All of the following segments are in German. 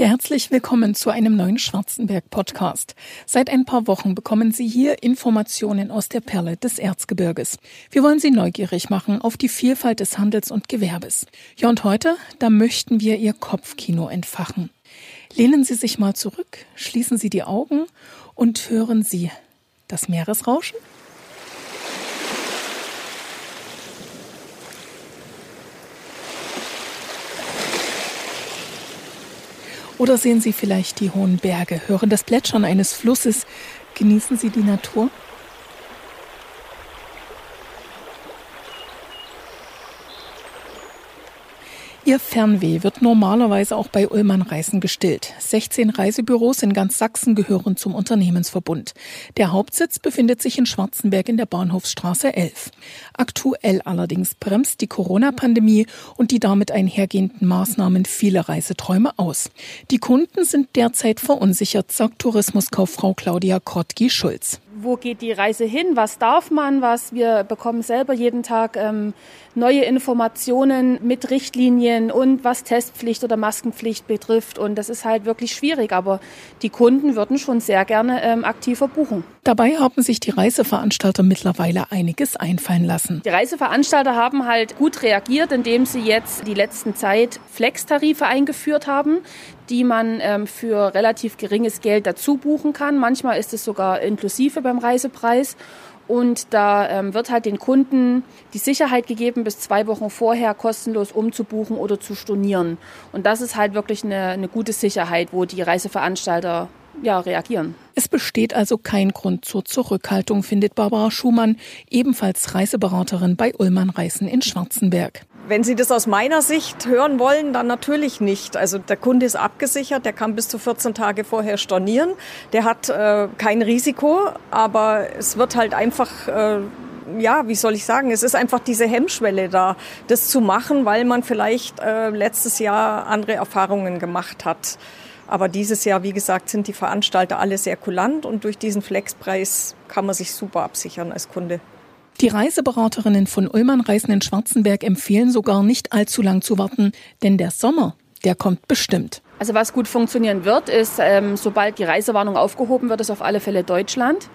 Ja, herzlich willkommen zu einem neuen Schwarzenberg-Podcast. Seit ein paar Wochen bekommen Sie hier Informationen aus der Perle des Erzgebirges. Wir wollen Sie neugierig machen auf die Vielfalt des Handels und Gewerbes. Ja, und heute, da möchten wir Ihr Kopfkino entfachen. Lehnen Sie sich mal zurück, schließen Sie die Augen und hören Sie das Meeresrauschen? Oder sehen Sie vielleicht die hohen Berge, hören das Plätschern eines Flusses, genießen Sie die Natur? Ihr Fernweh wird normalerweise auch bei Ullmann Reisen gestillt. 16 Reisebüros in ganz Sachsen gehören zum Unternehmensverbund. Der Hauptsitz befindet sich in Schwarzenberg in der Bahnhofsstraße 11. Aktuell allerdings bremst die Corona-Pandemie und die damit einhergehenden Maßnahmen viele Reiseträume aus. Die Kunden sind derzeit verunsichert, sagt Tourismuskauffrau Claudia Krottgi-Schulz wo geht die Reise hin, was darf man, was. Wir bekommen selber jeden Tag ähm, neue Informationen mit Richtlinien und was Testpflicht oder Maskenpflicht betrifft. Und das ist halt wirklich schwierig, aber die Kunden würden schon sehr gerne ähm, aktiver buchen. Dabei haben sich die Reiseveranstalter mittlerweile einiges einfallen lassen. Die Reiseveranstalter haben halt gut reagiert, indem sie jetzt die letzten Zeit Flex-Tarife eingeführt haben, die man ähm, für relativ geringes Geld dazu buchen kann. Manchmal ist es sogar inklusive beim Reisepreis. Und da ähm, wird halt den Kunden die Sicherheit gegeben, bis zwei Wochen vorher kostenlos umzubuchen oder zu stornieren. Und das ist halt wirklich eine, eine gute Sicherheit, wo die Reiseveranstalter ja, reagieren. Es besteht also kein Grund zur Zurückhaltung, findet Barbara Schumann, ebenfalls Reiseberaterin bei Ullmann Reisen in Schwarzenberg. Wenn Sie das aus meiner Sicht hören wollen, dann natürlich nicht. Also der Kunde ist abgesichert, der kann bis zu 14 Tage vorher stornieren. Der hat äh, kein Risiko, aber es wird halt einfach äh, ja, wie soll ich sagen, es ist einfach diese Hemmschwelle da, das zu machen, weil man vielleicht äh, letztes Jahr andere Erfahrungen gemacht hat. Aber dieses Jahr, wie gesagt, sind die Veranstalter alle sehr kulant und durch diesen Flexpreis kann man sich super absichern als Kunde. Die Reiseberaterinnen von Ullmann Reisen in Schwarzenberg empfehlen sogar nicht allzu lang zu warten, denn der Sommer, der kommt bestimmt. Also was gut funktionieren wird, ist, ähm, sobald die Reisewarnung aufgehoben wird, ist auf alle Fälle Deutschland.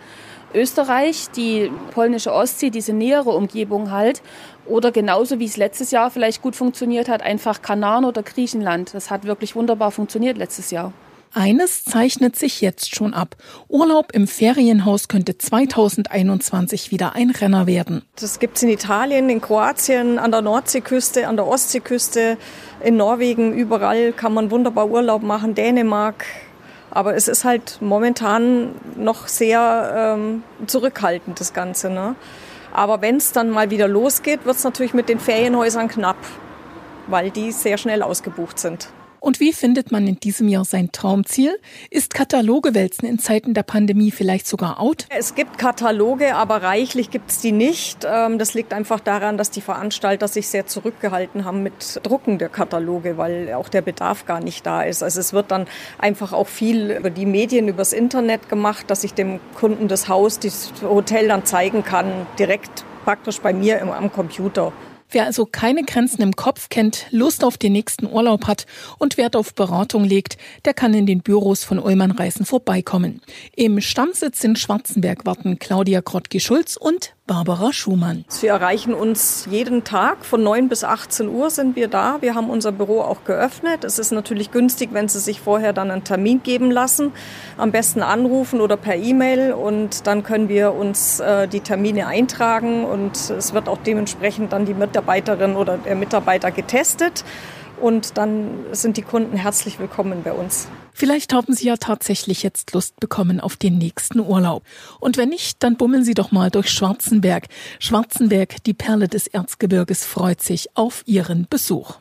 Österreich, die polnische Ostsee, diese nähere Umgebung halt. Oder genauso wie es letztes Jahr vielleicht gut funktioniert hat, einfach Kanaren oder Griechenland. Das hat wirklich wunderbar funktioniert letztes Jahr. Eines zeichnet sich jetzt schon ab. Urlaub im Ferienhaus könnte 2021 wieder ein Renner werden. Das gibt's in Italien, in Kroatien, an der Nordseeküste, an der Ostseeküste, in Norwegen, überall kann man wunderbar Urlaub machen, Dänemark. Aber es ist halt momentan noch sehr ähm, zurückhaltend, das Ganze. Ne? Aber wenn es dann mal wieder losgeht, wird es natürlich mit den Ferienhäusern knapp, weil die sehr schnell ausgebucht sind. Und wie findet man in diesem Jahr sein Traumziel? Ist Kataloge wälzen in Zeiten der Pandemie vielleicht sogar out? Es gibt Kataloge, aber reichlich gibt es die nicht. Ähm, das liegt einfach daran, dass die Veranstalter sich sehr zurückgehalten haben mit Drucken der Kataloge, weil auch der Bedarf gar nicht da ist. Also es wird dann einfach auch viel über die Medien, übers Internet gemacht, dass ich dem Kunden das Haus, das Hotel dann zeigen kann, direkt praktisch bei mir am Computer. Wer also keine Grenzen im Kopf kennt, Lust auf den nächsten Urlaub hat und Wert auf Beratung legt, der kann in den Büros von Ullmann Reisen vorbeikommen. Im Stammsitz in Schwarzenberg warten Claudia Krottke-Schulz und Barbara Schumann. Sie erreichen uns jeden Tag. Von 9 bis 18 Uhr sind wir da. Wir haben unser Büro auch geöffnet. Es ist natürlich günstig, wenn Sie sich vorher dann einen Termin geben lassen. Am besten anrufen oder per E-Mail und dann können wir uns äh, die Termine eintragen und es wird auch dementsprechend dann die Mitarbeiterin oder der Mitarbeiter getestet und dann sind die Kunden herzlich willkommen bei uns. Vielleicht haben Sie ja tatsächlich jetzt Lust bekommen auf den nächsten Urlaub. Und wenn nicht, dann bummeln Sie doch mal durch Schwarzenberg. Schwarzenberg, die Perle des Erzgebirges, freut sich auf Ihren Besuch.